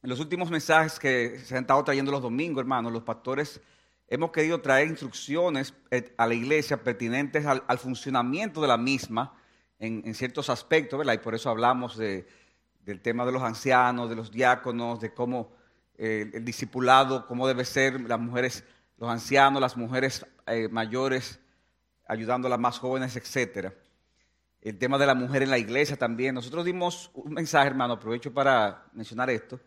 En los últimos mensajes que se han estado trayendo los domingos, hermanos, los pastores hemos querido traer instrucciones eh, a la iglesia pertinentes al, funcionamiento de la misma en, ciertos aspectos, ¿verdad? Y por eso hablamos del tema de los ancianos, de los diáconos, de cómo eh, el discipulado, cómo debe ser las mujeres, los ancianos, las mujeres eh, mayores, ayudando a las más jóvenes, etcétera. El tema de la mujer en la iglesia también. Nosotros dimos un mensaje, hermano, aprovecho para mencionar esto.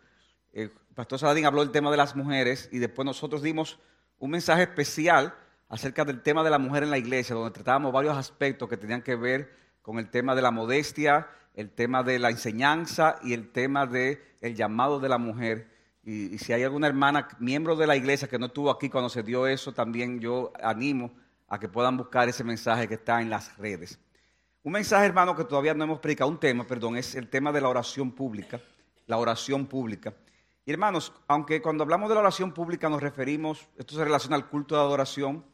El pastor Saladín habló del tema de las mujeres y después nosotros dimos un mensaje especial acerca del tema de la mujer en la iglesia, donde tratábamos varios aspectos que tenían que ver con el tema de la modestia, el tema de la enseñanza y el tema del el llamado de la mujer. Y, si hay alguna hermana, miembro de la iglesia que no estuvo aquí cuando se dio eso, también yo animo a que puedan buscar ese mensaje que está en las redes. Un mensaje, hermano, que todavía no hemos predicado, un tema, perdón, es el tema de la oración pública, la oración pública. Y hermanos, aunque cuando hablamos de la oración pública nos referimos, esto se relaciona al culto de adoración,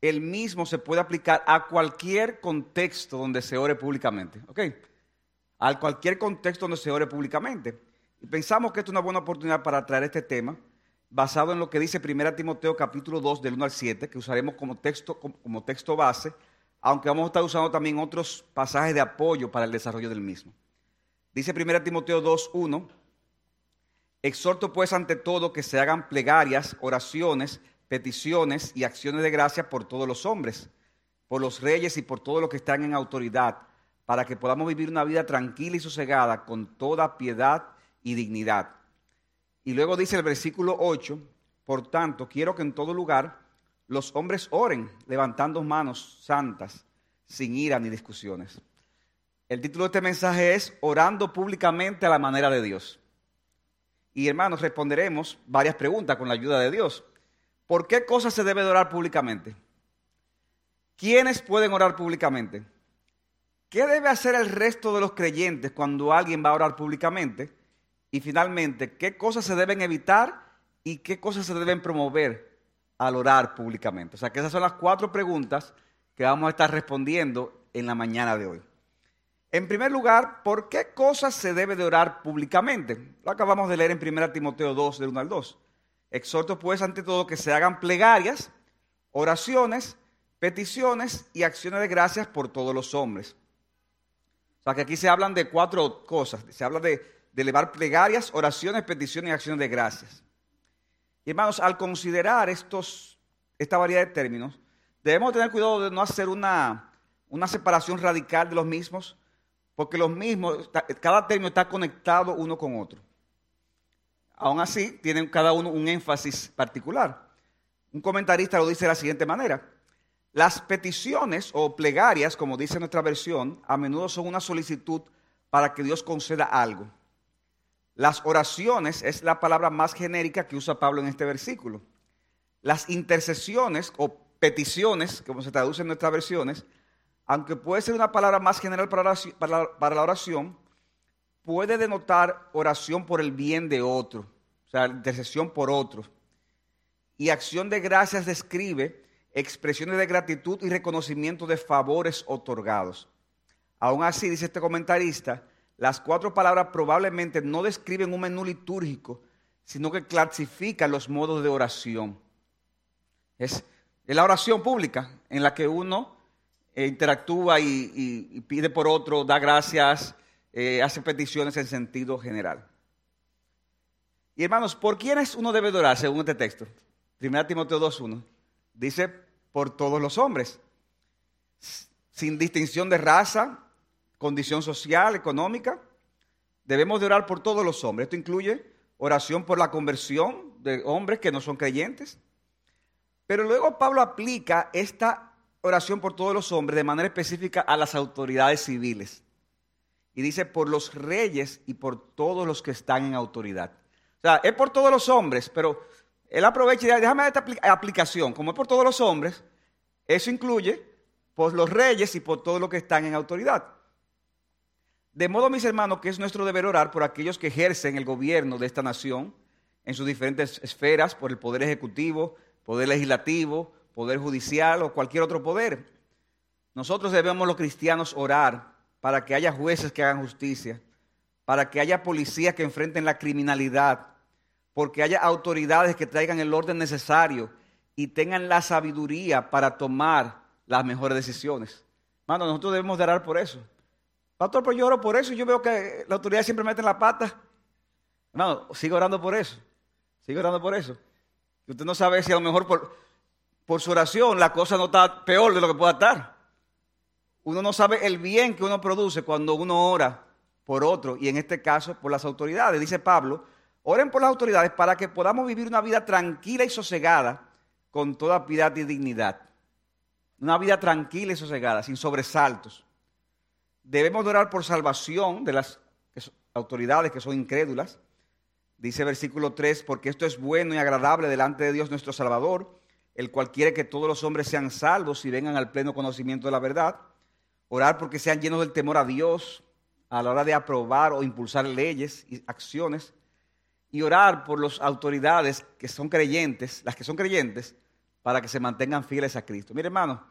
el mismo se puede aplicar a cualquier contexto donde se ore públicamente. ¿Ok? A cualquier contexto donde se ore públicamente. Y pensamos que esto es una buena oportunidad para traer este tema, basado en lo que dice 1 Timoteo capítulo 2 del 1 al 7, que usaremos como texto, como texto base, aunque vamos a estar usando también otros pasajes de apoyo para el desarrollo del mismo. Dice 1 Timoteo 2, 1 Exhorto pues ante todo que se hagan plegarias, oraciones, peticiones y acciones de gracia por todos los hombres, por los reyes y por todos los que están en autoridad, para que podamos vivir una vida tranquila y sosegada con toda piedad y dignidad. Y luego dice el versículo 8, por tanto, quiero que en todo lugar los hombres oren levantando manos santas, sin ira ni discusiones. El título de este mensaje es Orando públicamente a la manera de Dios. Y hermanos, responderemos varias preguntas con la ayuda de Dios. ¿Por qué cosas se debe de orar públicamente? ¿Quiénes pueden orar públicamente? ¿Qué debe hacer el resto de los creyentes cuando alguien va a orar públicamente? Y finalmente, ¿qué cosas se deben evitar y qué cosas se deben promover al orar públicamente? O sea que esas son las cuatro preguntas que vamos a estar respondiendo en la mañana de hoy. En primer lugar, ¿por qué cosas se debe de orar públicamente? Lo acabamos de leer en 1 Timoteo 2, del 1 al 2. Exhorto pues ante todo que se hagan plegarias, oraciones, peticiones y acciones de gracias por todos los hombres. O sea que aquí se hablan de cuatro cosas. Se habla de, de elevar plegarias, oraciones, peticiones y acciones de gracias. Y hermanos, al considerar estos, esta variedad de términos, debemos tener cuidado de no hacer una, una separación radical de los mismos porque los mismos, cada término está conectado uno con otro. Aún así, tienen cada uno un énfasis particular. Un comentarista lo dice de la siguiente manera. Las peticiones o plegarias, como dice nuestra versión, a menudo son una solicitud para que Dios conceda algo. Las oraciones es la palabra más genérica que usa Pablo en este versículo. Las intercesiones o peticiones, como se traduce en nuestras versiones, aunque puede ser una palabra más general para, la oración, puede denotar oración por el bien de otro, o sea, intercesión por otro. Y acción de gracias describe expresiones de gratitud y reconocimiento de favores otorgados. Aún así, dice este comentarista, las cuatro palabras probablemente no describen un menú litúrgico, sino que clasifican los modos de oración. Es, es la oración pública en la que uno eh, interactúa y, pide por otro, da gracias, eh, hace peticiones en sentido general. Y hermanos, ¿por quiénes uno debe orar según este texto? 1 Timoteo 2.1. Dice, por todos los hombres, sin distinción de raza, condición social, económica. Debemos de orar por todos los hombres. Esto incluye oración por la conversión de hombres que no son creyentes. Pero luego Pablo aplica esta oración por todos los hombres, de manera específica a las autoridades civiles. Y dice, por los reyes y por todos los que están en autoridad. O sea, es por todos los hombres, pero él aprovecha y dice, déjame esta aplicación. Como es por todos los hombres, eso incluye por los reyes y por todos los que están en autoridad. De modo, mis hermanos, que es nuestro deber orar por aquellos que ejercen el gobierno de esta nación en sus diferentes esferas, por el poder ejecutivo, poder legislativo, poder judicial o cualquier otro poder. Nosotros debemos los cristianos orar para que haya jueces que hagan justicia, para que haya policías que enfrenten la criminalidad, porque haya autoridades que traigan el orden necesario y tengan la sabiduría para tomar las mejores decisiones. Mano, nosotros debemos de orar por eso. Pastor, pues yo oro por eso yo veo que la autoridad siempre mete la pata. No, sigo orando por eso. Sigo orando por eso. Usted no sabe si a lo mejor por, por su oración la cosa no está peor de lo que pueda estar. Uno no sabe el bien que uno produce cuando uno ora por otro y en este caso por las autoridades. Dice Pablo, oren por las autoridades para que podamos vivir una vida tranquila y sosegada con toda piedad y dignidad. Una vida tranquila y sosegada, sin sobresaltos. Debemos orar por salvación de las autoridades que son incrédulas. Dice versículo 3, porque esto es bueno y agradable delante de Dios nuestro Salvador, el cual quiere que todos los hombres sean salvos y vengan al pleno conocimiento de la verdad. Orar porque sean llenos del temor a Dios a la hora de aprobar o impulsar leyes y acciones. Y orar por las autoridades que son creyentes, las que son creyentes, para que se mantengan fieles a Cristo. Mire, hermano,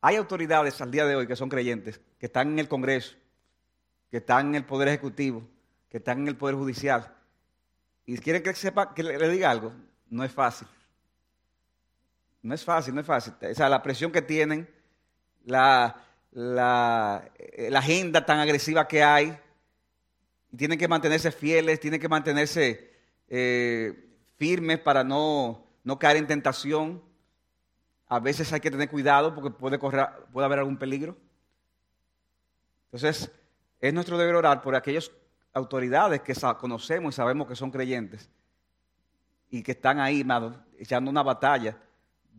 hay autoridades al día de hoy que son creyentes, que están en el Congreso, que están en el Poder Ejecutivo, que están en el Poder Judicial. Y quieren que sepa, que le, diga algo, no es fácil. No es fácil, no es fácil. O sea, la presión que tienen, la, la, la agenda tan agresiva que hay, tienen que mantenerse fieles, tienen que mantenerse eh, firmes para no, no caer en tentación. A veces hay que tener cuidado porque puede, correr, puede haber algún peligro. Entonces, es nuestro deber orar por aquellas autoridades que conocemos y sabemos que son creyentes y que están ahí, echando una batalla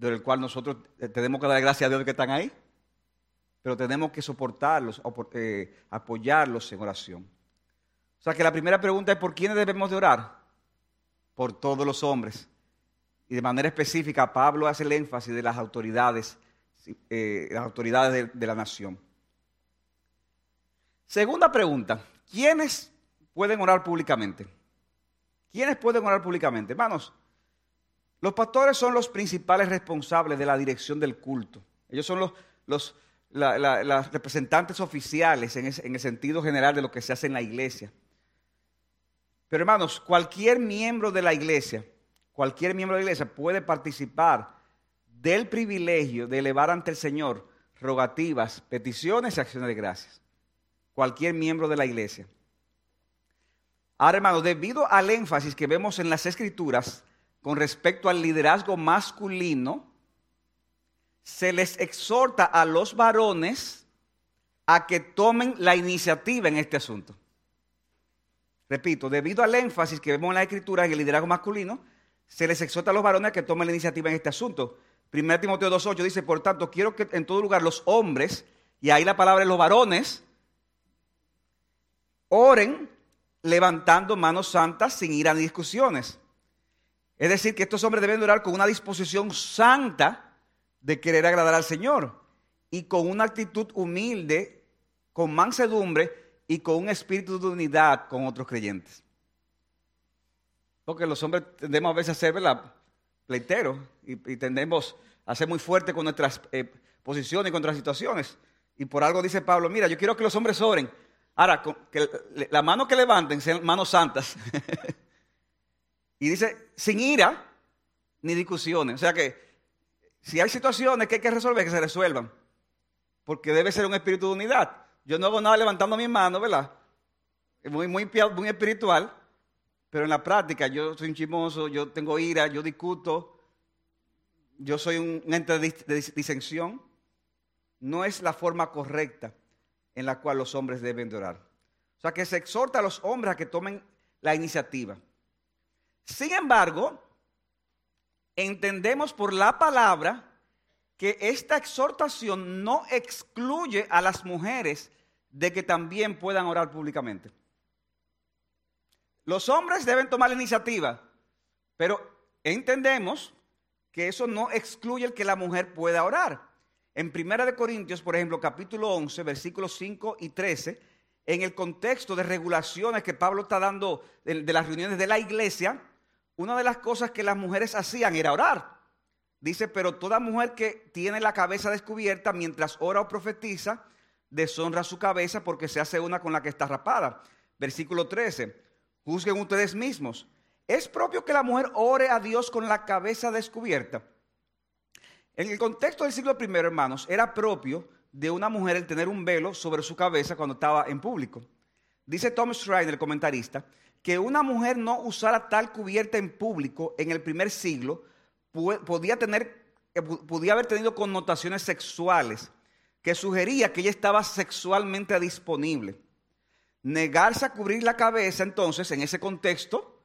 del cual nosotros eh, tenemos que dar gracias a Dios que están ahí, pero tenemos que soportarlos, eh, apoyarlos en oración. O sea que la primera pregunta es, ¿por quiénes debemos de orar? Por todos los hombres. Y de manera específica, Pablo hace el énfasis de las autoridades, eh, las autoridades de, la nación. Segunda pregunta, ¿quiénes pueden orar públicamente? ¿Quiénes pueden orar públicamente? Hermanos, los pastores son los principales responsables de la dirección del culto. Ellos son los, los representantes oficiales en, en, el sentido general de lo que se hace en la iglesia. Pero hermanos, cualquier miembro de la iglesia cualquier miembro de la iglesia puede participar del privilegio de elevar ante el Señor rogativas, peticiones y acciones de gracias. Cualquier miembro de la iglesia. Ahora, hermanos, debido al énfasis que vemos en las escrituras con respecto al liderazgo masculino, se les exhorta a los varones a que tomen la iniciativa en este asunto. Repito, debido al énfasis que vemos en las escrituras en el liderazgo masculino, se les exhorta a los varones a que tomen la iniciativa en este asunto. 1 Timoteo 2.8 dice, por tanto, quiero que en todo lugar los hombres, y ahí la palabra es los varones, oren levantando manos santas sin ir a discusiones. Es decir, que estos hombres deben orar con una disposición santa de querer agradar al Señor y con una actitud humilde, con mansedumbre y con un espíritu de unidad con otros creyentes. Porque los hombres tendemos a veces a ser pleiteros y, tendemos a ser muy fuertes con nuestras eh, posiciones y con nuestras situaciones. Y por algo dice Pablo, mira, yo quiero que los hombres oren. Ahora, que la mano que levanten sean manos santas. y dice, sin ira ni discusiones. O sea que si hay situaciones que hay que resolver, que se resuelvan. Porque debe ser un espíritu de unidad. Yo no hago nada levantando mi mano, ¿verdad? Muy, muy, muy espiritual. Pero en la práctica yo soy un chimoso, yo tengo ira, yo discuto, yo soy un ente de disensión. No es la forma correcta en la cual los hombres deben de orar. O sea que se exhorta a los hombres a que tomen la iniciativa. Sin embargo, entendemos por la palabra que esta exhortación no excluye a las mujeres de que también puedan orar públicamente. Los hombres deben tomar la iniciativa, pero entendemos que eso no excluye el que la mujer pueda orar. En Primera de Corintios, por ejemplo, capítulo 11, versículos 5 y 13, en el contexto de regulaciones que Pablo está dando de, de las reuniones de la iglesia, una de las cosas que las mujeres hacían era orar. Dice, pero toda mujer que tiene la cabeza descubierta mientras ora o profetiza, deshonra su cabeza porque se hace una con la que está rapada. Versículo 13. Juzguen ustedes mismos. ¿Es propio que la mujer ore a Dios con la cabeza descubierta? En el contexto del siglo I, hermanos, era propio de una mujer el tener un velo sobre su cabeza cuando estaba en público. Dice Thomas Schreiner, el comentarista, que una mujer no usara tal cubierta en público en el primer siglo podía, tener, eh, podía haber tenido connotaciones sexuales que sugería que ella estaba sexualmente disponible. Negarse a cubrir la cabeza, entonces, en ese contexto,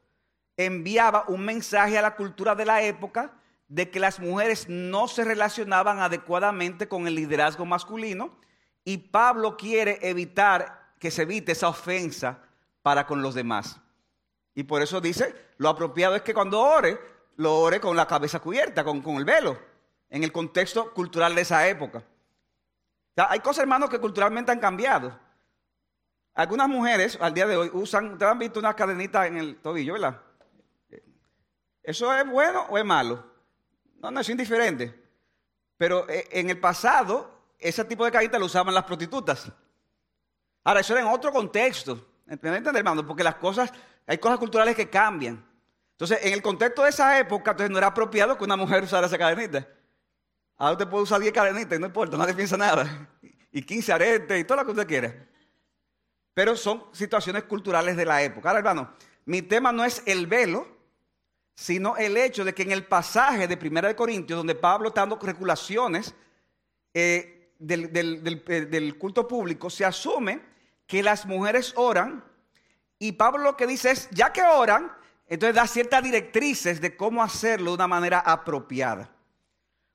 enviaba un mensaje a la cultura de la época de que las mujeres no se relacionaban adecuadamente con el liderazgo masculino y Pablo quiere evitar que se evite esa ofensa para con los demás. Y por eso dice, lo apropiado es que cuando ore, lo ore con la cabeza cubierta, con, con el velo, en el contexto cultural de esa época. hay cosas, hermanos, que culturalmente han cambiado. Algunas mujeres al día de hoy usan, ¿ustedes han visto una cadenita en el tobillo, verdad? ¿Eso es bueno o es malo? No, no, es indiferente. Pero eh, en el pasado, ese tipo de cadenita lo usaban las prostitutas. Ahora, eso era en otro contexto. ¿Entienden, hermano? Porque las cosas, hay cosas culturales que cambian. Entonces, en el contexto de esa época, entonces no era apropiado que una mujer usara esa cadenita. Ahora usted puede usar 10 cadenitas y no importa, nadie piensa nada. Y 15 aretes y todo lo que usted quiera. Pero son situaciones culturales de la época. Ahora, hermano, mi tema no es el velo, sino el hecho de que en el pasaje de 1 Corintios, donde Pablo está dando regulaciones eh, del, eh, del culto público, se asume que las mujeres oran y Pablo lo que dice es, ya que oran, entonces da ciertas directrices de cómo hacerlo de una manera apropiada.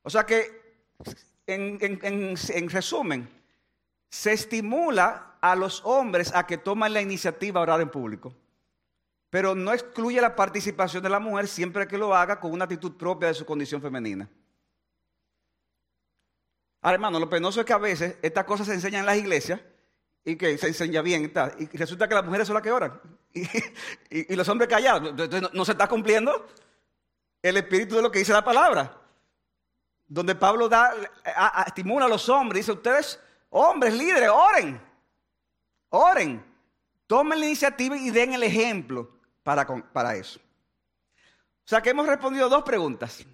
O sea que, en, resumen, se estimula a los hombres a que tomen la iniciativa a orar en público, pero no excluye la participación de la mujer siempre que lo haga con una actitud propia de su condición femenina. Ahora, hermano, lo penoso es que a veces estas cosas se enseñan en las iglesias y que se enseña bien y, y resulta que las mujeres son las que oran y, los hombres callados. Entonces no, se está cumpliendo el espíritu de lo que dice la palabra. Donde Pablo da, estimula a los hombres, dice, ustedes, hombres, líderes, oren, oren, tomen la iniciativa y den el ejemplo para, para eso. O sea que hemos respondido dos preguntas.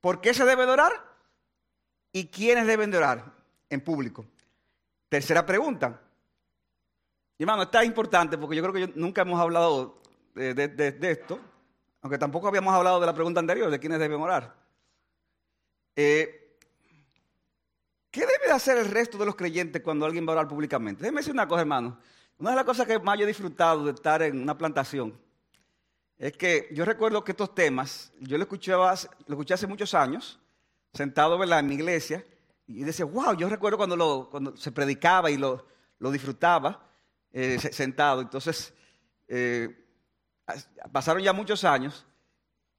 ¿Por qué se debe de orar? ¿Y quiénes deben de orar en público? Tercera pregunta. Hermano, esta es importante porque yo creo que nunca hemos hablado de, esto, aunque tampoco habíamos hablado de la pregunta anterior, de quiénes deben orar. Eh, ¿Qué debe hacer el resto de los creyentes cuando alguien va a orar públicamente? Déjeme decir una cosa, hermano. Una de las cosas que más yo he disfrutado de estar en una plantación es que yo recuerdo que estos temas, yo lo escuché, lo escuché hace muchos años, sentado en mi iglesia, y decía, wow, yo recuerdo cuando, lo, cuando se predicaba y lo, lo disfrutaba eh, sentado. Entonces, eh, pasaron ya muchos años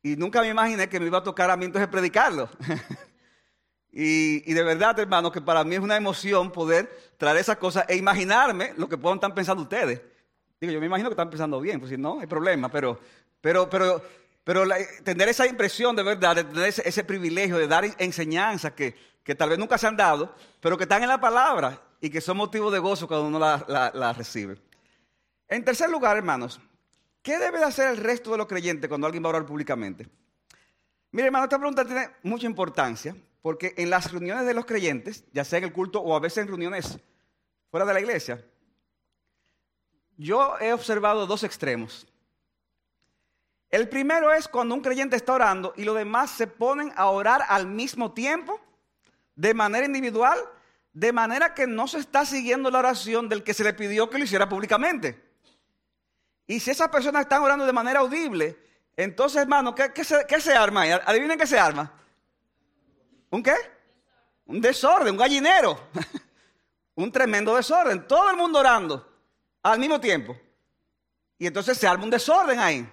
y nunca me imaginé que me iba a tocar a mí entonces predicarlo. y, y, de verdad, hermano, que para mí es una emoción poder traer esas cosas e imaginarme lo que puedan estar pensando ustedes. Digo, yo me imagino que están pensando bien, pues si no, hay problema, pero, pero, pero pero tener esa impresión de verdad, de tener ese, privilegio de dar enseñanzas que, tal vez nunca se han dado, pero que están en la palabra y que son motivo de gozo cuando uno la, recibe. En tercer lugar, hermanos, ¿qué debe hacer el resto de los creyentes cuando alguien va a orar públicamente? Mire, hermano, esta pregunta tiene mucha importancia porque en las reuniones de los creyentes, ya sea en el culto o a veces en reuniones fuera de la iglesia, yo he observado dos extremos. El primero es cuando un creyente está orando y los demás se ponen a orar al mismo tiempo, de manera individual, de manera que no se está siguiendo la oración del que se le pidió que lo hiciera públicamente. Y si esas personas están orando de manera audible, entonces, hermano, ¿qué, se, arma ahí? Adivinen qué se arma. ¿Un qué? Un desorden, un gallinero. un tremendo desorden. Todo el mundo orando al mismo tiempo. Y entonces se arma un desorden ahí.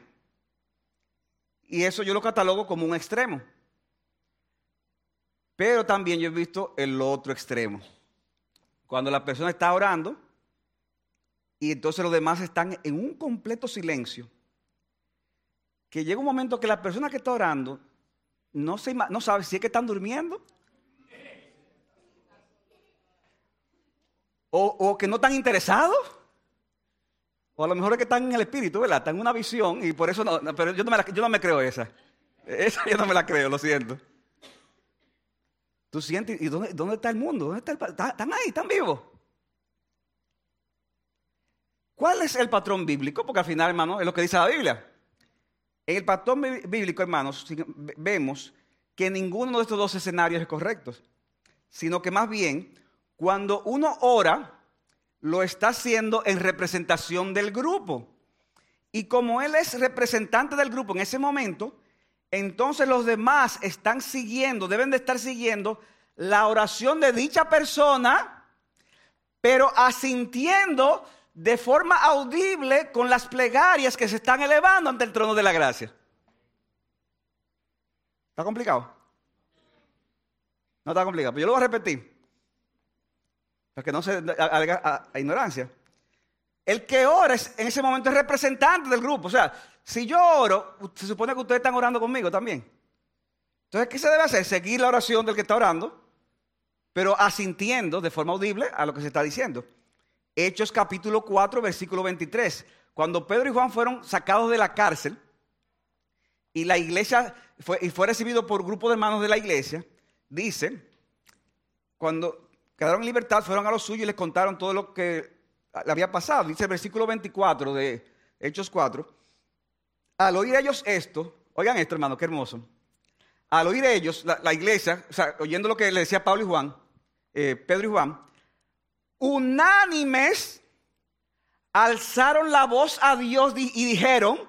Y eso yo lo catalogo como un extremo. Pero también yo he visto el otro extremo. Cuando la persona está orando y entonces los demás están en un completo silencio. Que llega un momento que la persona que está orando no, se, no sabe si es que están durmiendo o, o que no están interesados O a lo mejor es que están en el espíritu, ¿verdad? Están en una visión y por eso no, pero yo no, me creo esa. Esa yo no me la creo, lo siento. Tú sientes, ¿y dónde, dónde está el mundo? ¿Dónde está el, ¿Están ahí? ¿Están vivos? ¿Cuál es el patrón bíblico? Porque al final, hermano, es lo que dice la Biblia. En el patrón bíblico, hermanos, vemos que ninguno de estos dos escenarios es correcto, sino que más bien, cuando uno ora, lo está haciendo en representación del grupo. Y como él es representante del grupo en ese momento, entonces los demás están siguiendo, deben de estar siguiendo la oración de dicha persona, pero asintiendo de forma audible con las plegarias que se están elevando ante el trono de la gracia. ¿Está complicado? No está complicado, pero yo lo voy a repetir. Para que no se haga a, ignorancia. El que ora en ese momento es representante del grupo. O sea, si yo oro, se supone que ustedes están orando conmigo también. Entonces, ¿qué se debe hacer? Seguir la oración del que está orando, pero asintiendo de forma audible a lo que se está diciendo. Hechos capítulo 4, versículo 23. Cuando Pedro y Juan fueron sacados de la cárcel y la iglesia fue, y fue recibido por grupo de hermanos de la iglesia, dice, cuando quedaron en libertad, fueron a los suyos y les contaron todo lo que le había pasado. Dice el versículo 24 de Hechos 4. Al oír ellos esto, oigan esto hermano, qué hermoso. Al oír ellos, la, iglesia, o sea, oyendo lo que le decía Pablo y Juan, eh, Pedro y Juan, unánimes alzaron la voz a Dios y dijeron,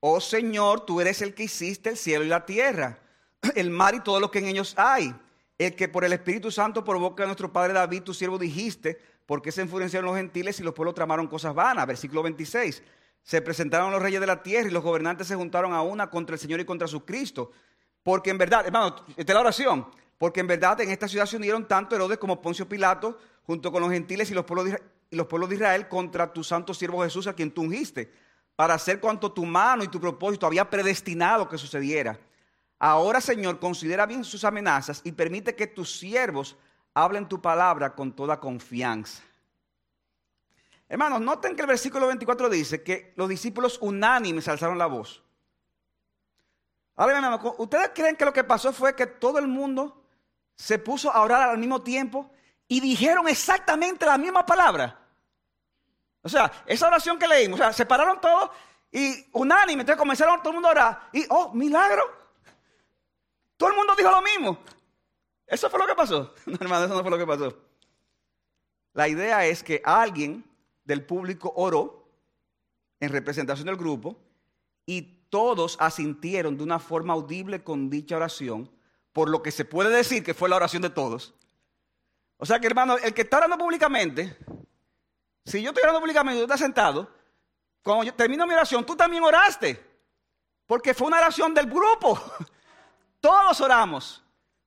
oh Señor, tú eres el que hiciste el cielo y la tierra, el mar y todo lo que en ellos hay, el que por el Espíritu Santo provoca a nuestro Padre David, tu siervo, dijiste, porque se enfurecieron los gentiles y los pueblos tramaron cosas vanas. Versículo 26. Se presentaron los reyes de la tierra y los gobernantes se juntaron a una contra el Señor y contra su Cristo. Porque en verdad, hermano, esta es la oración. Porque en verdad en esta ciudad se unieron tanto Herodes como Poncio Pilato, junto con los gentiles y los pueblos de, y los pueblos de Israel, contra tu santo siervo Jesús, a quien tú ungiste, para hacer cuanto tu mano y tu propósito había predestinado que sucediera. Ahora, Señor, considera bien sus amenazas y permite que tus siervos hablen tu palabra con toda confianza. Hermanos, noten que el versículo 24 dice que los discípulos unánimes alzaron la voz. Ahora, hermanos, ¿ustedes creen que lo que pasó fue que todo el mundo se puso a orar al mismo tiempo y dijeron exactamente la misma palabra. O sea, esa oración que leímos, o sea, se pararon todos y unánime, entonces comenzaron todo el mundo a orar y, oh, milagro. Todo el mundo dijo lo mismo. Eso fue lo que pasó. No, hermano, eso no fue lo que pasó. La idea es que alguien del público oró en representación del grupo y todos asintieron de una forma audible con dicha oración por lo que se puede decir que fue la oración de todos. O sea que, hermano, el que está orando públicamente, si yo estoy orando públicamente y tú estás sentado, cuando yo termino mi oración, tú también oraste. Porque fue una oración del grupo. Todos oramos,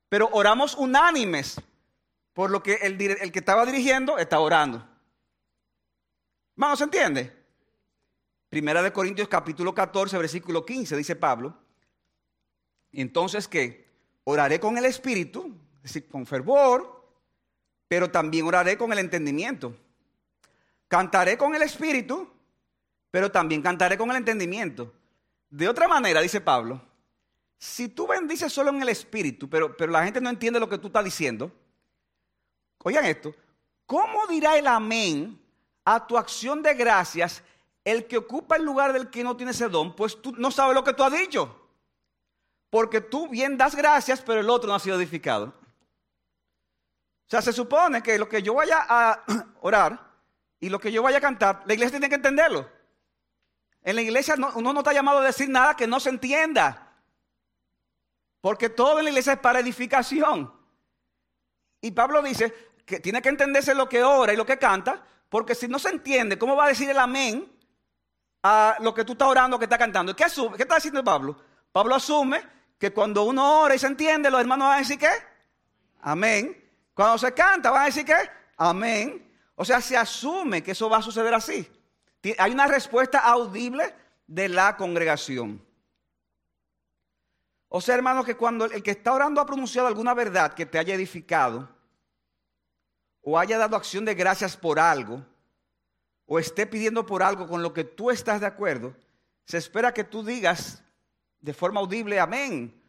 pero oramos unánimes, por lo que el, que estaba dirigiendo está orando. Hermano, ¿se entiende? Primera de Corintios capítulo 14, versículo 15, dice Pablo. Entonces, ¿qué? oraré con el espíritu, es decir, con fervor, pero también oraré con el entendimiento. Cantaré con el espíritu, pero también cantaré con el entendimiento. De otra manera, dice Pablo, si tú bendices solo en el espíritu, pero, pero la gente no entiende lo que tú estás diciendo, oigan esto, ¿cómo dirá el amén a tu acción de gracias el que ocupa el lugar del que no tiene ese don? Pues tú no sabes lo que tú has dicho porque tú bien das gracias, pero el otro no ha sido edificado. O sea, se supone que lo que yo vaya a orar y lo que yo vaya a cantar, la iglesia tiene que entenderlo. En la iglesia uno no está llamado a decir nada que no se entienda. Porque todo en la iglesia es para edificación. Y Pablo dice que tiene que entenderse lo que ora y lo que canta, porque si no se entiende, ¿cómo va a decir el amén a lo que tú estás orando, que estás cantando? ¿Qué, ¿Qué está diciendo Pablo? Pablo asume que cuando uno ora y se entiende, los hermanos van a decir qué? Amén. Cuando se canta, van a decir qué? Amén. O sea, se asume que eso va a suceder así. Hay una respuesta audible de la congregación. O sea, hermanos, que cuando el que está orando ha pronunciado alguna verdad que te haya edificado o haya dado acción de gracias por algo, o esté pidiendo por algo con lo que tú estás de acuerdo, se espera que tú digas de forma audible amén.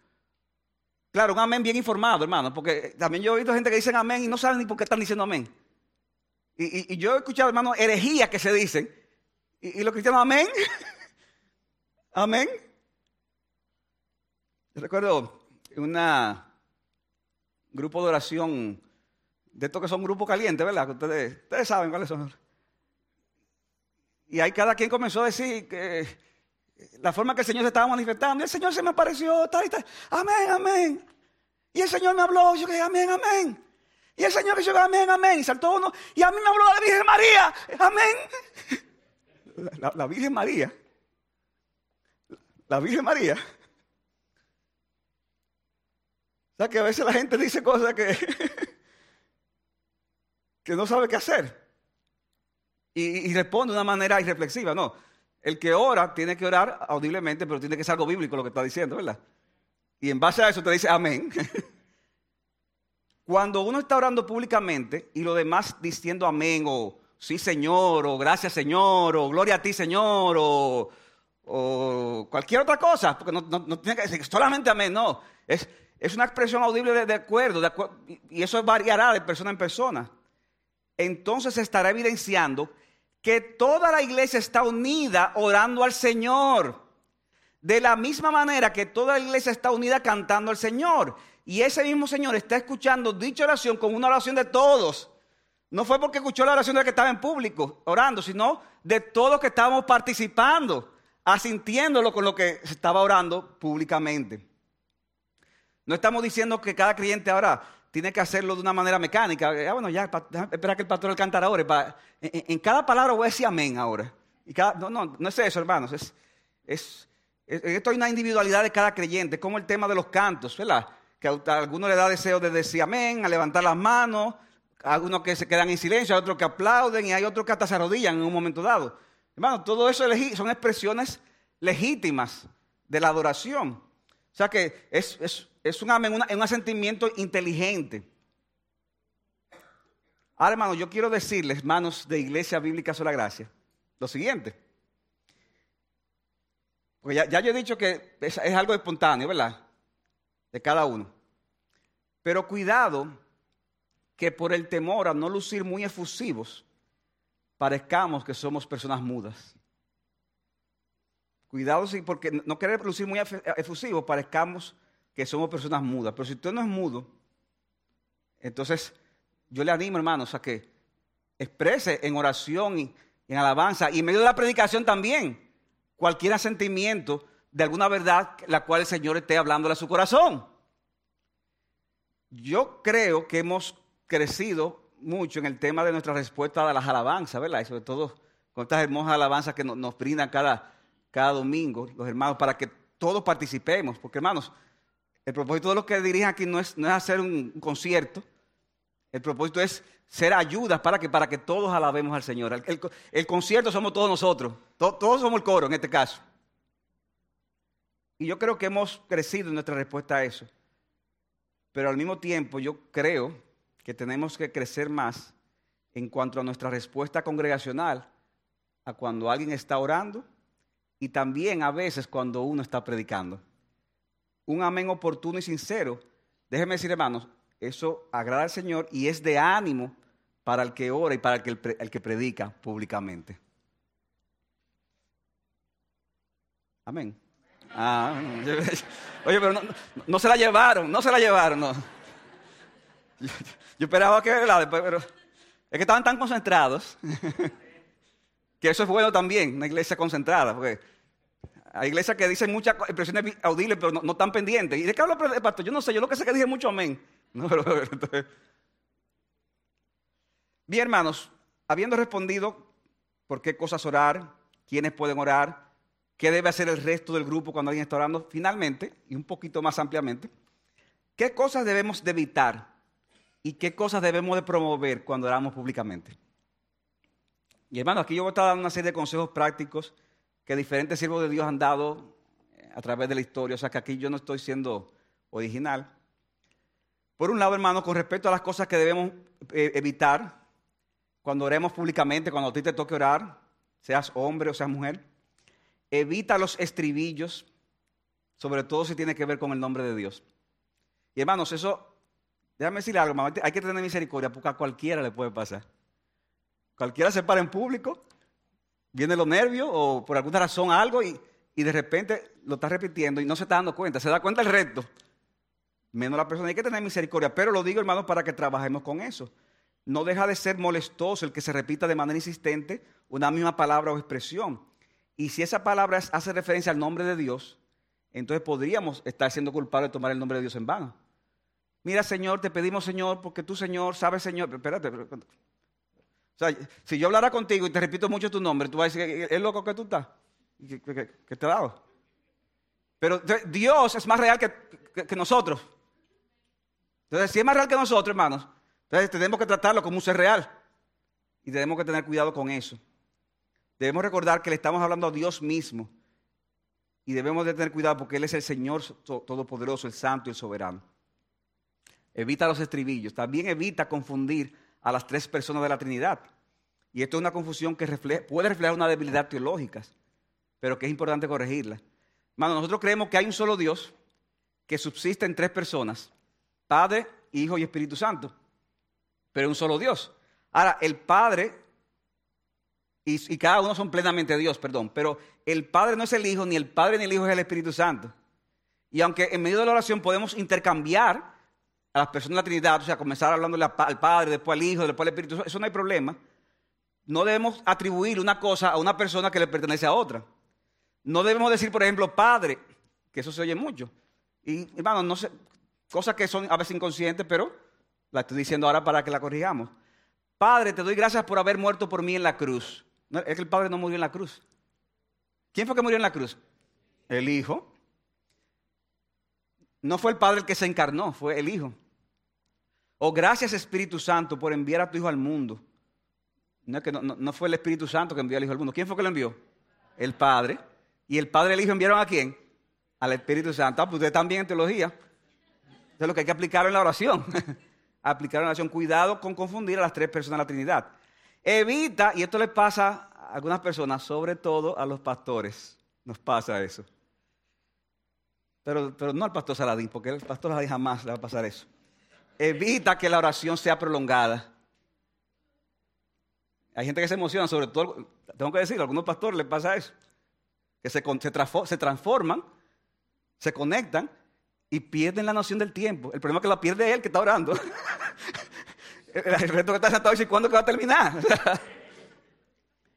Claro, un amén bien informado, hermano, porque también yo he oído gente que dicen amén y no saben ni por qué están diciendo amén. Y, yo he escuchado, hermano, herejías que se dicen. Y, los cristianos, amén. amén. Yo recuerdo un grupo de oración, de estos que son grupos calientes, ¿verdad? Ustedes, ustedes saben cuáles son. Y ahí cada quien comenzó a decir que la forma que el Señor se estaba manifestando, el Señor se me apareció, tal y tal. Amén, amén. Y el Señor me habló, yo dije, amén, amén. Y el Señor dijo, amén, amén. Y saltó uno, y a mí me habló la Virgen María, amén. La Virgen María. La Virgen María. O que a veces la gente dice cosas que, que no sabe qué hacer. Y, responde de una manera irreflexiva. No, el que ora tiene que orar audiblemente, pero tiene que ser algo bíblico lo que está diciendo, ¿verdad? Y en base a eso te dice amén. Cuando uno está orando públicamente y lo demás diciendo amén o sí Señor o gracias Señor o gloria a ti Señor o, cualquier otra cosa, porque no, tiene que decir solamente amén, no. Es, es una expresión audible de, acuerdo, y eso variará de persona en persona. Entonces se estará evidenciando que toda la iglesia está unida orando al Señor. De la misma manera que toda la iglesia está unida cantando al Señor. Y ese mismo Señor está escuchando dicha oración como una oración de todos. No fue porque escuchó la oración de que estaba en público orando, sino de todos que estábamos participando, asintiéndolo con lo que se estaba orando públicamente. No estamos diciendo que cada creyente ahora tiene que hacerlo de una manera mecánica. Ah, bueno, ya, espera que el pastor el cantar ahora. En, cada palabra voy a decir amén ahora. Y no, no, no es eso, hermanos. Es, es, esto hay una individualidad de cada creyente, como el tema de los cantos, ¿verdad? Que a algunos le da deseo de decir amén, a levantar las manos, a algunos que se quedan en silencio, a otros que aplauden y hay otros que hasta se arrodillan en un momento dado. Hermano, todo eso son expresiones legítimas de la adoración. O sea que es, es es un amén, un asentimiento inteligente. Ahora, hermanos, yo quiero decirles, hermanos de Iglesia Bíblica Sola Gracia, lo siguiente. Porque ya, yo he dicho que es, es algo espontáneo, ¿verdad? De cada uno. Pero cuidado que por el temor a no lucir muy efusivos, parezcamos que somos personas mudas. Cuidado porque no querer lucir muy efusivos, parezcamos que somos personas mudas. Pero si usted no es mudo, entonces yo le animo, hermanos, a que exprese en oración y en alabanza y en medio de la predicación también cualquier sentimiento de alguna verdad la cual el Señor esté hablando a su corazón. Yo creo que hemos crecido mucho en el tema de nuestra respuesta a las alabanzas, ¿verdad? Y sobre todo con estas hermosas alabanzas que nos, brindan cada, cada domingo los hermanos para que todos participemos. Porque hermanos, el propósito de los que dirigen aquí no es, no es hacer un, concierto. El propósito es ser ayudas para que, para que todos alabemos al Señor. El, concierto somos todos nosotros. todos somos el coro en este caso. Y yo creo que hemos crecido en nuestra respuesta a eso. Pero al mismo tiempo yo creo que tenemos que crecer más en cuanto a nuestra respuesta congregacional a cuando alguien está orando y también a veces cuando uno está predicando un amén oportuno y sincero, déjenme decir, hermanos, eso agrada al Señor y es de ánimo para el que ora y para el que, el que predica públicamente. Amén. Ah, oye, pero no, se la llevaron, no se la llevaron, no. Yo, esperaba que, pero es que estaban tan concentrados que eso es bueno también, una iglesia concentrada, porque hay iglesias que dicen muchas expresiones audibles, pero no, están pendientes. ¿Y de qué habla el pastor? Yo no sé, yo lo que sé que dije mucho amén. Bien, hermanos, habiendo respondido por qué cosas orar, quiénes pueden orar, qué debe hacer el resto del grupo cuando alguien está orando, finalmente, y un poquito más ampliamente, qué cosas debemos de evitar y qué cosas debemos de promover cuando oramos públicamente. Y hermanos, aquí yo voy a estar dando una serie de consejos prácticos que diferentes siervos de Dios han dado eh, a través de la historia. O sea que aquí yo no estoy siendo original. Por un lado, hermano, con respecto a las cosas que debemos eh, evitar, cuando oremos públicamente, cuando a ti te toque orar, seas hombre o seas mujer, evita los estribillos, sobre todo si tiene que ver con el nombre de Dios. Y hermanos, eso, déjame decirle algo, hay que tener misericordia porque a cualquiera le puede pasar. Cualquiera se para en público, viene los nervios o por alguna razón algo y, y de repente lo está repitiendo y no se está dando cuenta, se da cuenta el reto. Menos la persona, hay que tener misericordia, pero lo digo hermanos para que trabajemos con eso. No deja de ser molestoso el que se repita de manera insistente una misma palabra o expresión. Y si esa palabra hace referencia al nombre de Dios, entonces podríamos estar siendo culpables de tomar el nombre de Dios en vano. Mira, Señor, te pedimos, Señor, porque tú, Señor, sabes, Señor. Espérate, o sea, si yo hablara contigo y te repito mucho tu nombre, tú vas a decir, ¿es loco que tú estás? ¿Qué, te he dado? Pero Dios es más real que, que, nosotros. Entonces, si es más real que nosotros, hermanos, entonces tenemos que tratarlo como un ser real. Y tenemos que tener cuidado con eso. Debemos recordar que le estamos hablando a Dios mismo. Y debemos de tener cuidado porque Él es el Señor Todopoderoso, el Santo y el Soberano. Evita los estribillos. También evita confundir a las tres personas de la Trinidad. Y esto es una confusión que puede reflejar una debilidad teológica, pero que es importante corregirla. Hermano, nosotros creemos que hay un solo Dios que subsiste en tres personas, Padre, Hijo y Espíritu Santo, pero un solo Dios. Ahora, el Padre y, cada uno son plenamente Dios, perdón. Pero el Padre no es el Hijo, ni el Padre ni el Hijo es el Espíritu Santo. Y aunque en medio de la oración podemos intercambiar a las personas de la Trinidad, o sea, comenzar hablándole al Padre, después al Hijo, después al Espíritu, eso no hay problema. No debemos atribuir una cosa a una persona que le pertenece a otra. No debemos decir, por ejemplo, Padre, que eso se oye mucho. Y, hermano, no sé, cosas que son a veces inconscientes, pero la estoy diciendo ahora para que la corrijamos. Padre, te doy gracias por haber muerto por mí en la cruz es que el Padre no murió en la cruz. ¿Quién fue que murió en la cruz? El Hijo. No fue el Padre el que se encarnó, fue el Hijo. O oh, gracias Espíritu Santo por enviar a tu Hijo al mundo. No, que no, fue el Espíritu Santo que envió al Hijo al mundo. ¿Quién fue que lo envió? El Padre. ¿Y el Padre y el Hijo enviaron a quién? Al Espíritu Santo. Ah, pues ustedes también en teología. Eso es lo que hay que aplicar en la oración. aplicar en la oración. Cuidado con confundir a las tres personas de la Trinidad. Evita, y esto le pasa a algunas personas, sobre todo a los pastores, nos pasa eso. Pero, pero no al pastor Saladín, porque el pastor Saladín jamás le va a pasar eso. Evita que la oración sea prolongada. Hay gente que se emociona, sobre todo, tengo que decirlo, a algunos pastores les pasa eso. Que se, se transforman, se conectan y pierden la noción del tiempo. El problema es que la pierde él que está orando. El reto que está sentado y ¿cuándo va a terminar?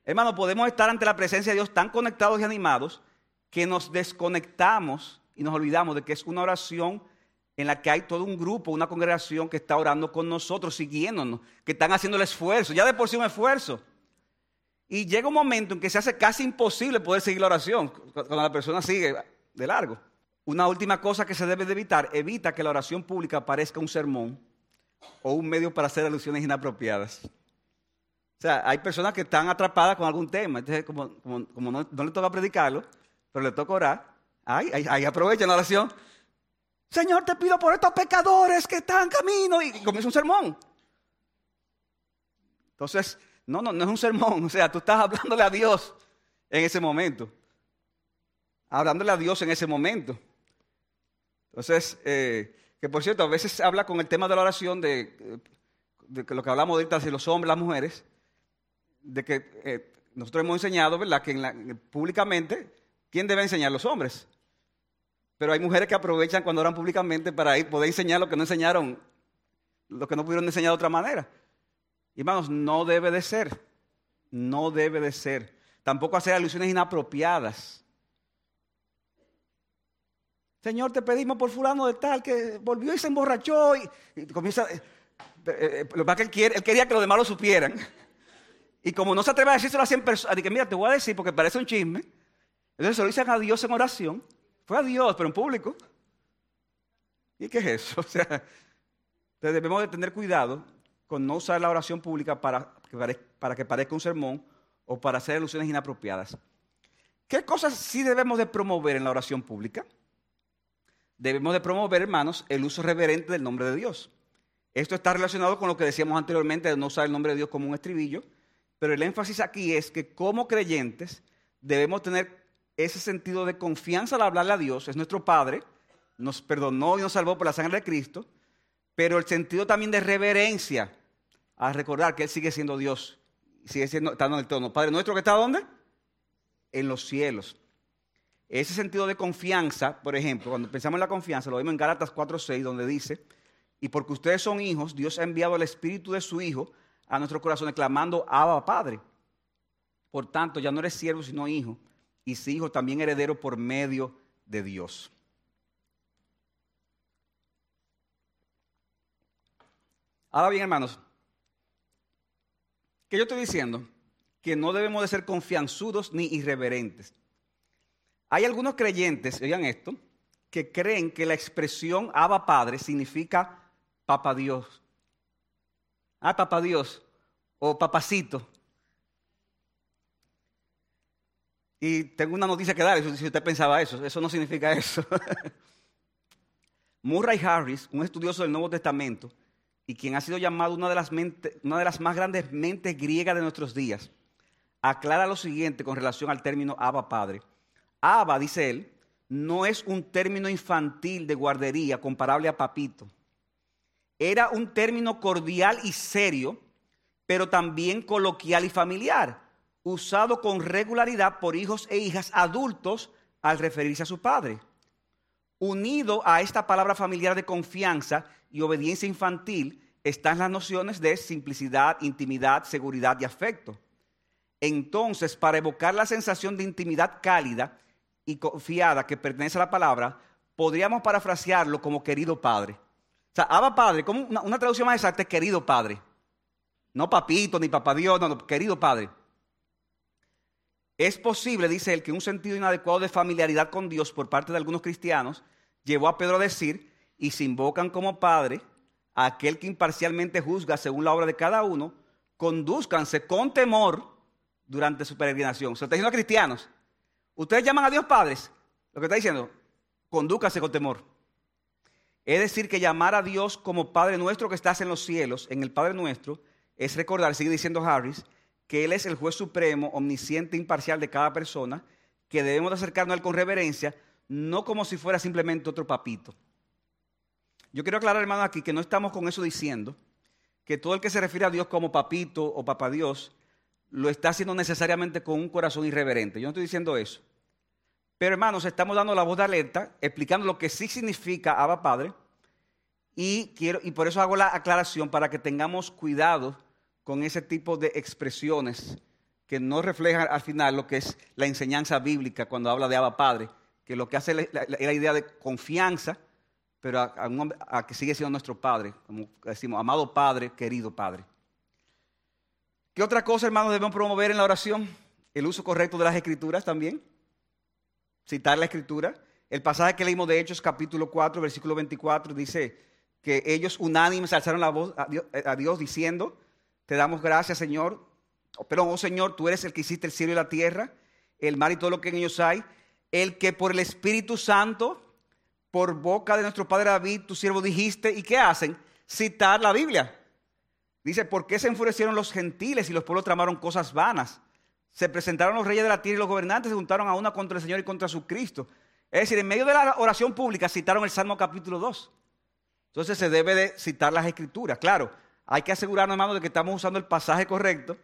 Hermano, podemos estar ante la presencia de Dios tan conectados y animados que nos desconectamos y nos olvidamos de que es una oración en la que hay todo un grupo, una congregación que está orando con nosotros, siguiéndonos, que están haciendo el esfuerzo, ya de por sí un esfuerzo. Y llega un momento en que se hace casi imposible poder seguir la oración cuando la persona sigue de largo. Una última cosa que se debe de evitar, evita que la oración pública parezca un sermón o un medio para hacer alusiones inapropiadas. O sea, hay personas que están atrapadas con algún tema, entonces como, no, le toca predicarlo, pero le toca orar, ahí, ahí, aprovechan la oración. Señor, te pido por estos pecadores que están en camino y, comienza un sermón. Entonces, no, no, no es un sermón, o sea, tú estás hablándole a Dios en ese momento. Hablándole a Dios en ese momento. Entonces, eh, que por cierto, a veces habla con el tema de la oración, de, lo que hablamos ahorita de los hombres, las mujeres, de que eh, nosotros hemos enseñado, ¿verdad?, que públicamente, ¿quién debe enseñar? Los hombres. Pero hay mujeres que aprovechan cuando oran públicamente para poder enseñar lo que no enseñaron, lo que no pudieron enseñar de otra manera. Hermanos, no debe de ser. No debe de ser. Tampoco hacer alusiones inapropiadas. Señor, te pedimos por fulano de tal que volvió y se emborrachó y, comienza... Eh, eh, lo que él, quiere, él quería que los demás lo supieran. Y como no se atreve a decírselo a 100 personas, dije, mira, te voy a decir porque parece un chisme. Entonces se lo dicen a Dios en oración. Fue a Dios, pero en público. ¿Y qué es eso? O sea, debemos de tener cuidado con no usar la oración pública para que parezca un sermón o para hacer alusiones inapropiadas. ¿Qué cosas sí debemos de promover en la oración pública? debemos de promover, hermanos, el uso reverente del nombre de Dios. Esto está relacionado con lo que decíamos anteriormente de no usar el nombre de Dios como un estribillo, pero el énfasis aquí es que como creyentes debemos tener ese sentido de confianza al hablarle a Dios, es nuestro Padre, nos perdonó y nos salvó por la sangre de Cristo, pero el sentido también de reverencia a recordar que Él sigue siendo Dios, sigue siendo, estando en el trono. Padre nuestro que está ¿dónde? En los cielos. Ese sentido de confianza, por ejemplo, cuando pensamos en la confianza, lo vemos en Gálatas 4.6, donde dice, y porque ustedes son hijos, Dios ha enviado el Espíritu de su Hijo a nuestros corazones, clamando, Abba Padre. Por tanto, ya no eres siervo, sino hijo, y si hijo, también heredero por medio de Dios. Ahora bien, hermanos, que yo estoy diciendo que no debemos de ser confianzudos ni irreverentes. Hay algunos creyentes, oigan esto, que creen que la expresión Abba Padre significa Papa Dios. Ah, Papa Dios o Papacito. Y tengo una noticia que dar, si usted pensaba eso, eso no significa eso. Murray Harris, un estudioso del Nuevo Testamento, y quien ha sido llamado una de las, una de las más grandes mentes griegas de nuestros días, aclara lo siguiente con relación al término Abba Padre. Abba, dice él, no es un término infantil de guardería comparable a papito. Era un término cordial y serio, pero también coloquial y familiar, usado con regularidad por hijos e hijas adultos al referirse a su padre. Unido a esta palabra familiar de confianza y obediencia infantil están las nociones de simplicidad, intimidad, seguridad y afecto. Entonces, para evocar la sensación de intimidad cálida y confiada que pertenece a la palabra, podríamos parafrasearlo como querido padre sea, Abba Padre, como una, traducción más exacta es querido Padre. No papito ni papá Dios, no, querido Padre. Es posible, dice él, que un sentido inadecuado de familiaridad con Dios por parte de algunos cristianos llevó a Pedro a decir, y se invocan como Padre a aquel que imparcialmente juzga según la obra de cada uno, conduzcanse con temor durante su peregrinación. Se está diciendo a cristianos, ustedes llaman a Dios padres. Lo que está diciendo, condúcanse con temor. Es decir, que llamar a Dios como Padre nuestro que estás en los cielos, en el Padre nuestro, es recordar, sigue diciendo Harris, que Él es el juez supremo, omnisciente, imparcial de cada persona, que debemos acercarnos a Él con reverencia, no como si fuera simplemente otro papito. Yo quiero aclarar, hermano, aquí que no estamos con eso diciendo que todo el que se refiere a Dios como papito o papá Dios lo está haciendo necesariamente con un corazón irreverente. Yo no estoy diciendo eso. Pero hermanos, estamos dando la voz de alerta, explicando lo que sí significa Abba Padre. Y, quiero, y por eso hago la aclaración para que tengamos cuidado con ese tipo de expresiones que no reflejan al final lo que es la enseñanza bíblica cuando habla de Abba Padre, que lo que hace es la, idea de confianza, pero a, que sigue siendo nuestro Padre, como decimos, amado Padre, querido Padre. ¿Qué otra cosa, hermanos, debemos promover en la oración? El uso correcto de las escrituras también citar la escritura. El pasaje que leímos de Hechos capítulo 4, versículo 24 dice que ellos unánimes alzaron la voz a Dios, diciendo, te damos gracias Señor, pero oh Señor, tú eres el que hiciste el cielo y la tierra, el mar y todo lo que en ellos hay, el que por el Espíritu Santo, por boca de nuestro Padre David, tu siervo dijiste, ¿y qué hacen? Citar la Biblia. Dice, ¿por qué se enfurecieron los gentiles y los pueblos tramaron cosas vanas? se presentaron los reyes de la tierra y los gobernantes se juntaron a una contra el Señor y contra su Cristo. Es decir, en medio de la oración pública citaron el Salmo capítulo 2. Entonces se debe de citar las escrituras. Claro, hay que asegurarnos, hermanos, de que estamos usando el pasaje correcto,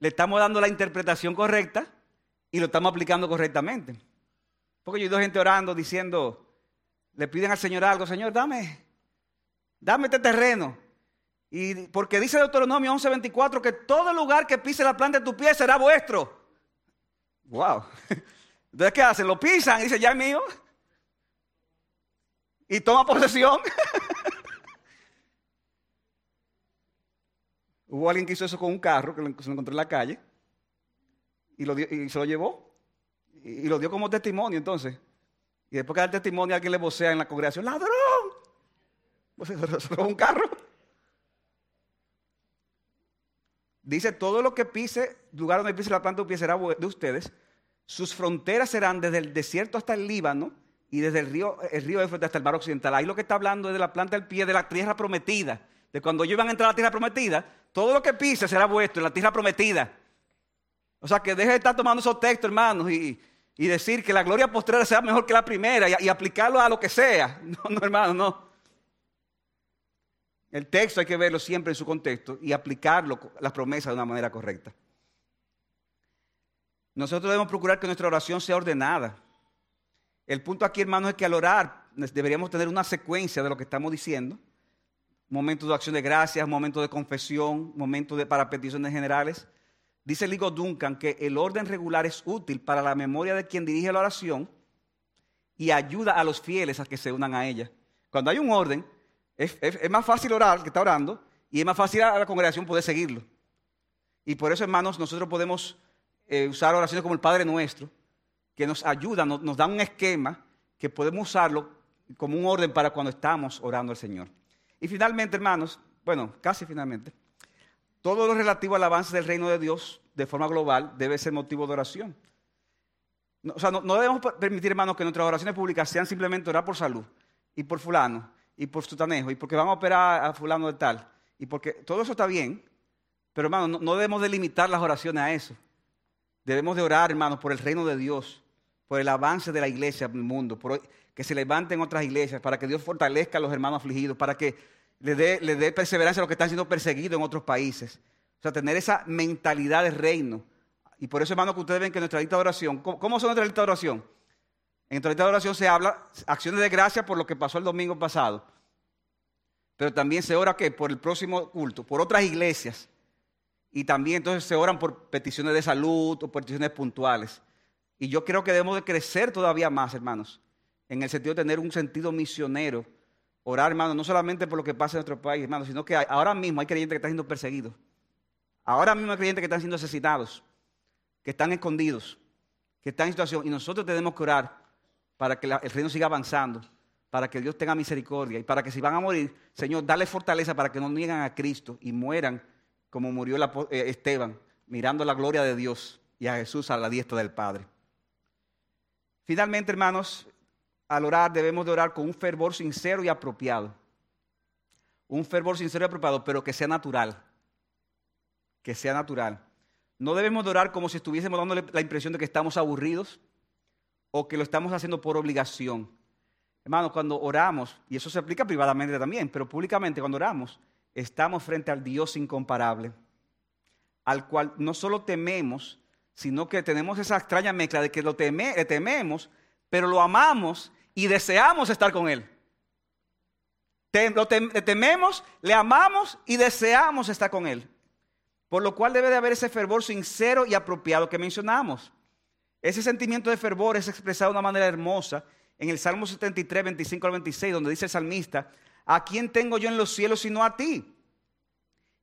le estamos dando la interpretación correcta y lo estamos aplicando correctamente. Porque yo he oído gente orando diciendo, le piden al Señor algo, Señor, dame, dame este terreno. Y porque dice Deuteronomio 11:24 que todo lugar que pise la planta de tu pie será vuestro. Wow. Entonces, ¿qué hacen? Lo pisan y dicen, ya es mío. Y toma posesión. Hubo alguien que hizo eso con un carro que se lo encontró en la calle y, se lo llevó y, lo dio como testimonio entonces. Y después que da el testimonio, alguien le vocea en la congregación, ladrón. Se robó un carro. Dice, todo lo que pise, lugar donde pise la planta de pie será de ustedes. Sus fronteras serán desde el desierto hasta el Líbano y desde el río, el río hasta el mar occidental. Ahí lo que está hablando es de la planta del pie de la tierra prometida. De cuando ellos iban a entrar a la tierra prometida, todo lo que pise será vuestro en la tierra prometida. O sea, que deje de estar tomando esos textos, hermanos, y, decir que la gloria postrera sea mejor que la primera y, y aplicarlo a lo que sea. No, no, hermano, no. El texto hay que verlo siempre en su contexto y aplicarlo, las promesas, de una manera correcta. Nosotros debemos procurar que nuestra oración sea ordenada. El punto aquí, hermanos, es que al orar deberíamos tener una secuencia de lo que estamos diciendo. Momentos de acción de gracias, momentos de confesión, momentos de, para peticiones generales. Dice Ligo Duncan que el orden regular es útil para la memoria de quien dirige la oración y ayuda a los fieles a que se unan a ella. Cuando hay un orden, es, más fácil orar que está orando y es más fácil a la congregación poder seguirlo. Y por eso, hermanos, nosotros podemos eh, usar oraciones como el Padre Nuestro, que nos ayuda, nos, dan un esquema que podemos usarlo como un orden para cuando estamos orando al Señor. Y finalmente, hermanos, bueno, casi finalmente, todo lo relativo al avance del reino de Dios de forma global debe ser motivo de oración. o sea, no, no, debemos permitir, hermanos, que nuestras oraciones públicas sean simplemente orar por salud y por fulano y por sutanejo y porque van a operar a fulano de tal y porque todo eso está bien, pero hermano, no, debemos delimitar las oraciones a eso. Debemos de orar, hermanos, por el reino de Dios, por el avance de la iglesia en el mundo, por que se levanten otras iglesias, para que Dios fortalezca a los hermanos afligidos, para que le dé, perseverancia a los que están siendo perseguidos en otros países. O sea, tener esa mentalidad de reino. Y por eso, hermanos, que ustedes ven que nuestra lista de oración, ¿cómo, son nuestra lista de oración? En la oración se habla acciones de gracia por lo que pasó el domingo pasado. Pero también se ora que por el próximo culto, por otras iglesias. Y también entonces se oran por peticiones de salud o peticiones puntuales. Y yo creo que debemos de crecer todavía más, hermanos, en el sentido de tener un sentido misionero. Orar, hermanos, no solamente por lo que pasa en nuestro país, hermanos, sino que ahora mismo hay creyentes que están siendo perseguidos. Ahora mismo hay creyentes que están siendo asesinados, que están escondidos, que están en situación. Y nosotros tenemos que orar para que el reino siga avanzando, para que Dios tenga misericordia y para que si van a morir, Señor, dale fortaleza para que no niegan a Cristo y mueran como murió eh, Esteban, mirando la gloria de Dios y a Jesús a la diestra del Padre. Finalmente, hermanos, al orar debemos de orar con un fervor sincero y apropiado. Un fervor sincero y apropiado, pero que sea natural. Que sea natural. No debemos de orar como si estuviésemos dándole la impresión de que estamos aburridos o que lo estamos haciendo por obligación. Hermanos, cuando oramos, y eso se aplica privadamente también, pero públicamente cuando oramos, estamos frente al Dios incomparable, al cual no solo tememos, sino que tenemos esa extraña mezcla de que lo le tememos, pero lo amamos y deseamos estar con Él. lo le tememos, le amamos y deseamos estar con Él. Por lo cual debe de haber ese fervor sincero y apropiado que mencionamos. Ese sentimiento de fervor es expresado de una manera hermosa en el Salmo 73, 25 al 26, donde dice el salmista, ¿a quién tengo yo en los cielos sino a ti?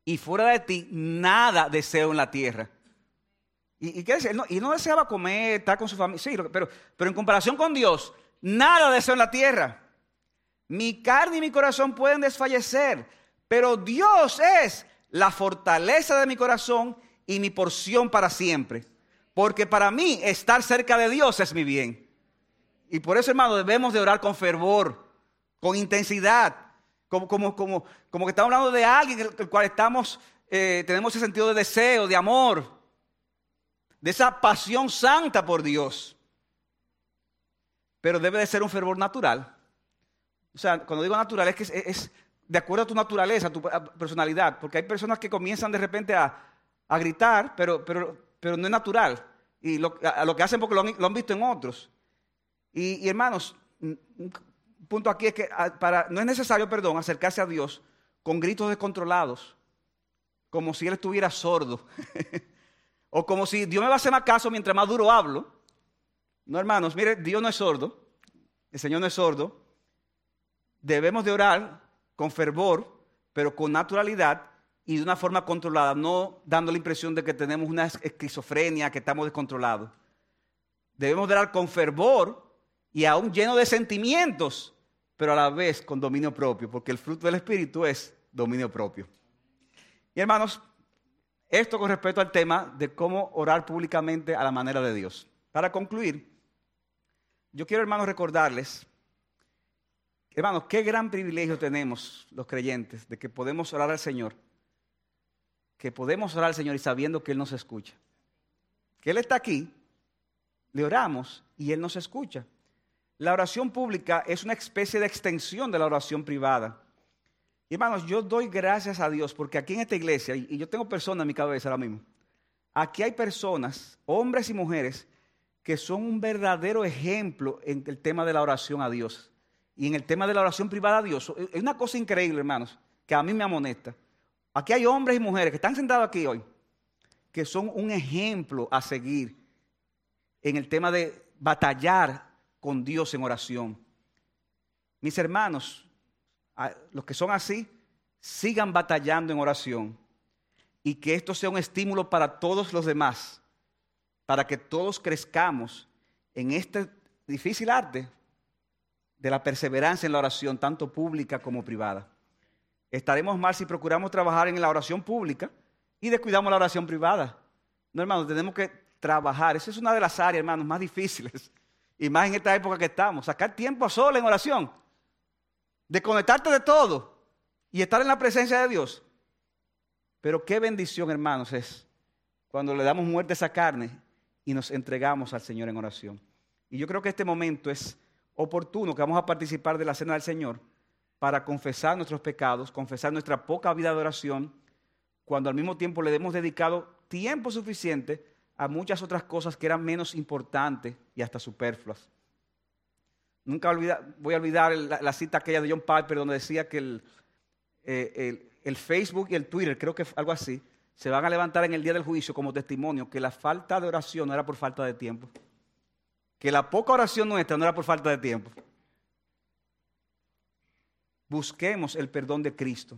Y fuera de ti nada deseo en la tierra. ¿Y, qué decía? y no deseaba comer, estar con su familia, sí, pero, pero en comparación con Dios, nada deseo en la tierra. Mi carne y mi corazón pueden desfallecer, pero Dios es la fortaleza de mi corazón y mi porción para siempre. Porque para mí estar cerca de Dios es mi bien. Y por eso, hermano, debemos de orar con fervor, con intensidad, como, como, como, como que estamos hablando de alguien el cual estamos, eh, tenemos ese sentido de deseo, de amor, de esa pasión santa por Dios. Pero debe de ser un fervor natural. O sea, cuando digo natural es que es, de acuerdo a tu naturaleza, a tu personalidad, porque hay personas que comienzan de repente a, a gritar, pero, pero pero no es natural. Y lo, lo que hacen porque lo han, visto en otros. Y, hermanos, un punto aquí es que para, no es necesario, perdón, acercarse a Dios con gritos descontrolados, como si Él estuviera sordo, o como si Dios me va a hacer más caso mientras más duro hablo. No, hermanos, mire, Dios no es sordo, el Señor no es sordo. Debemos de orar con fervor, pero con naturalidad, y de una forma controlada, no dando la impresión de que tenemos una esquizofrenia, que estamos descontrolados. Debemos dar con fervor y aún lleno de sentimientos, pero a la vez con dominio propio, porque el fruto del Espíritu es dominio propio. Y hermanos, esto con respecto al tema de cómo orar públicamente a la manera de Dios. Para concluir, yo quiero, hermanos, recordarles Hermanos, qué gran privilegio tenemos los creyentes de que podemos orar al Señor. Que podemos orar al Señor y sabiendo que Él nos escucha. Que Él está aquí, le oramos y Él nos escucha. La oración pública es una especie de extensión de la oración privada. Hermanos, yo doy gracias a Dios porque aquí en esta iglesia, y yo tengo personas en mi cabeza ahora mismo, aquí hay personas, hombres y mujeres, que son un verdadero ejemplo en el tema de la oración a Dios y en el tema de la oración privada a Dios. Es una cosa increíble, hermanos, que a mí me amonesta. Aquí hay hombres y mujeres que están sentados aquí hoy, que son un ejemplo a seguir en el tema de batallar con Dios en oración. Mis hermanos, los que son así, sigan batallando en oración y que esto sea un estímulo para todos los demás, para que todos crezcamos en este difícil arte de la perseverancia en la oración, tanto pública como privada. Estaremos mal si procuramos trabajar en la oración pública y descuidamos la oración privada. No, hermanos, tenemos que trabajar. Esa es una de las áreas, hermanos, más difíciles y más en esta época que estamos, sacar tiempo a sola en oración, desconectarte de todo y estar en la presencia de Dios. Pero qué bendición, hermanos, es cuando le damos muerte a esa carne y nos entregamos al Señor en oración. Y yo creo que este momento es oportuno que vamos a participar de la cena del Señor para confesar nuestros pecados, confesar nuestra poca vida de oración, cuando al mismo tiempo le hemos dedicado tiempo suficiente a muchas otras cosas que eran menos importantes y hasta superfluas. Nunca voy a olvidar la, cita aquella de John Piper donde decía que eh, el, Facebook y el Twitter, creo que algo así, se van a levantar en el día del juicio como testimonio que la falta de oración no era por falta de tiempo. Que la poca oración nuestra no era por falta de tiempo. Busquemos el perdón de Cristo,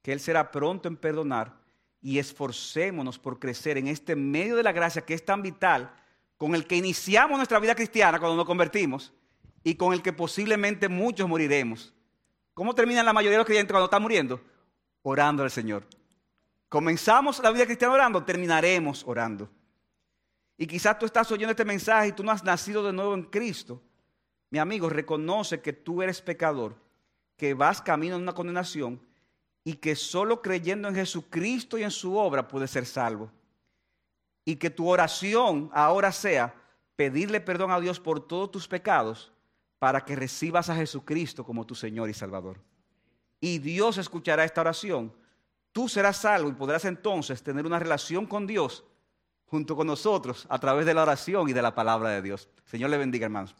que Él será pronto en perdonar y esforcémonos por crecer en este medio de la gracia que es tan vital, con el que iniciamos nuestra vida cristiana cuando nos convertimos y con el que posiblemente muchos moriremos. ¿Cómo termina la mayoría de los creyentes cuando están muriendo? Orando al Señor. Comenzamos la vida cristiana orando, terminaremos orando. Y quizás tú estás oyendo este mensaje y tú no has nacido de nuevo en Cristo. Mi amigo, reconoce que tú eres pecador, que vas camino a una condenación y que solo creyendo en Jesucristo y en su obra puedes ser salvo. Y que tu oración ahora sea pedirle perdón a Dios por todos tus pecados para que recibas a Jesucristo como tu Señor y Salvador. Y Dios escuchará esta oración. Tú serás salvo y podrás entonces tener una relación con Dios junto con nosotros a través de la oración y de la palabra de Dios. Señor le bendiga, hermanos.